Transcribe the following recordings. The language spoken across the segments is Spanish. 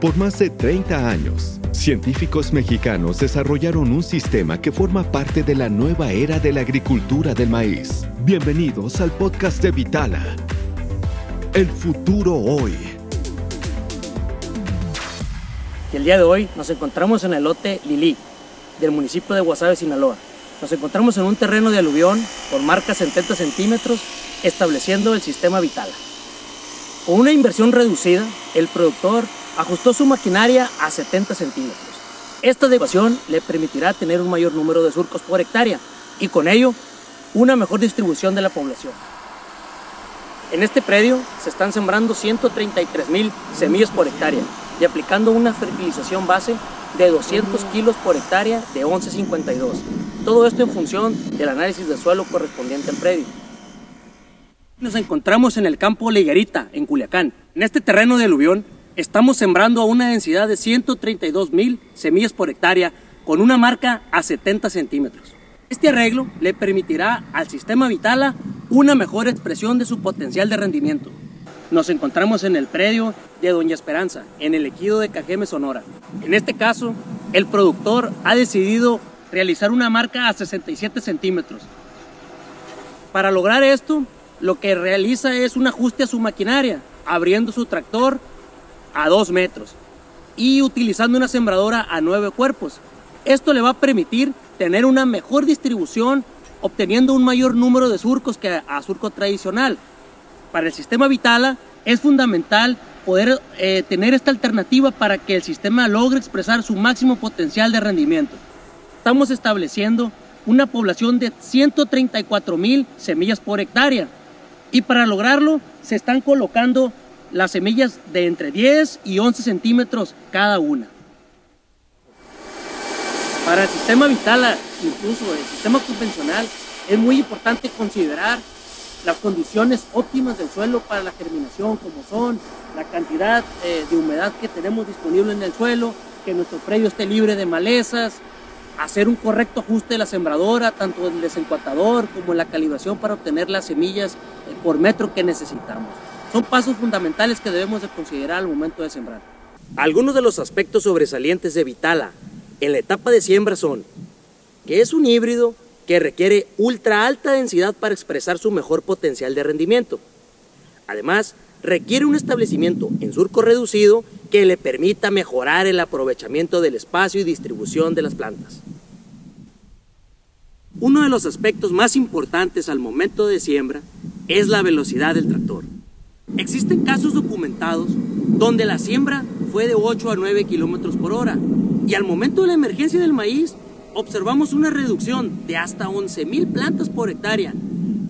Por más de 30 años, científicos mexicanos desarrollaron un sistema que forma parte de la nueva era de la agricultura del maíz. Bienvenidos al podcast de Vitala. El futuro hoy. el día de hoy nos encontramos en el lote Lili, del municipio de Guasave, Sinaloa. Nos encontramos en un terreno de aluvión con marca 70 centímetros, estableciendo el sistema Vitala. Con una inversión reducida, el productor ajustó su maquinaria a 70 centímetros. Esta adecuación le permitirá tener un mayor número de surcos por hectárea y con ello una mejor distribución de la población. En este predio se están sembrando 133 mil semillas por hectárea y aplicando una fertilización base de 200 kilos por hectárea de 1152. Todo esto en función del análisis del suelo correspondiente al predio. Nos encontramos en el campo Liguerita, en Culiacán. En este terreno de aluvión estamos sembrando a una densidad de 132 mil semillas por hectárea con una marca a 70 centímetros. Este arreglo le permitirá al sistema Vitala una mejor expresión de su potencial de rendimiento. Nos encontramos en el predio de Doña Esperanza, en el ejido de Cajeme, Sonora. En este caso, el productor ha decidido realizar una marca a 67 centímetros. Para lograr esto, lo que realiza es un ajuste a su maquinaria, abriendo su tractor a 2 metros y utilizando una sembradora a 9 cuerpos. Esto le va a permitir tener una mejor distribución, obteniendo un mayor número de surcos que a surco tradicional. Para el sistema Vitala es fundamental poder eh, tener esta alternativa para que el sistema logre expresar su máximo potencial de rendimiento. Estamos estableciendo una población de 134 mil semillas por hectárea y para lograrlo se están colocando las semillas de entre 10 y 11 centímetros cada una. Para el sistema vital, incluso el sistema convencional, es muy importante considerar las condiciones óptimas del suelo para la germinación, como son la cantidad eh, de humedad que tenemos disponible en el suelo, que nuestro predio esté libre de malezas, hacer un correcto ajuste de la sembradora, tanto el desencuatador como la calibración para obtener las semillas eh, por metro que necesitamos. Son pasos fundamentales que debemos de considerar al momento de sembrar. Algunos de los aspectos sobresalientes de Vitala en la etapa de siembra son que es un híbrido que requiere ultra alta densidad para expresar su mejor potencial de rendimiento. Además, requiere un establecimiento en surco reducido que le permita mejorar el aprovechamiento del espacio y distribución de las plantas. Uno de los aspectos más importantes al momento de siembra es la velocidad del tractor. Existen casos documentados donde la siembra fue de 8 a 9 kilómetros por hora y al momento de la emergencia del maíz observamos una reducción de hasta 11.000 plantas por hectárea,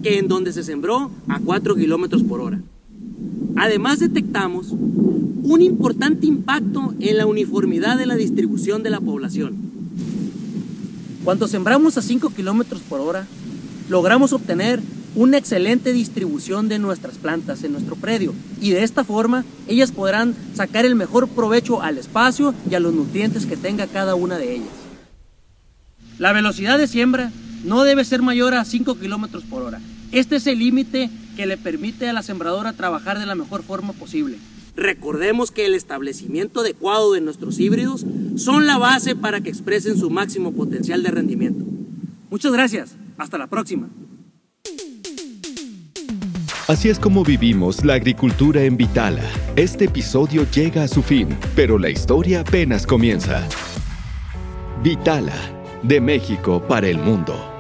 que en donde se sembró a 4 kilómetros por hora. Además detectamos un importante impacto en la uniformidad de la distribución de la población. Cuando sembramos a 5 kilómetros por hora, logramos obtener una excelente distribución de nuestras plantas en nuestro predio y de esta forma ellas podrán sacar el mejor provecho al espacio y a los nutrientes que tenga cada una de ellas. La velocidad de siembra no debe ser mayor a 5 kilómetros por hora. Este es el límite que le permite a la sembradora trabajar de la mejor forma posible. Recordemos que el establecimiento adecuado de nuestros híbridos son la base para que expresen su máximo potencial de rendimiento. Muchas gracias. Hasta la próxima. Así es como vivimos la agricultura en Vitala. Este episodio llega a su fin, pero la historia apenas comienza. Vitala, de México para el mundo.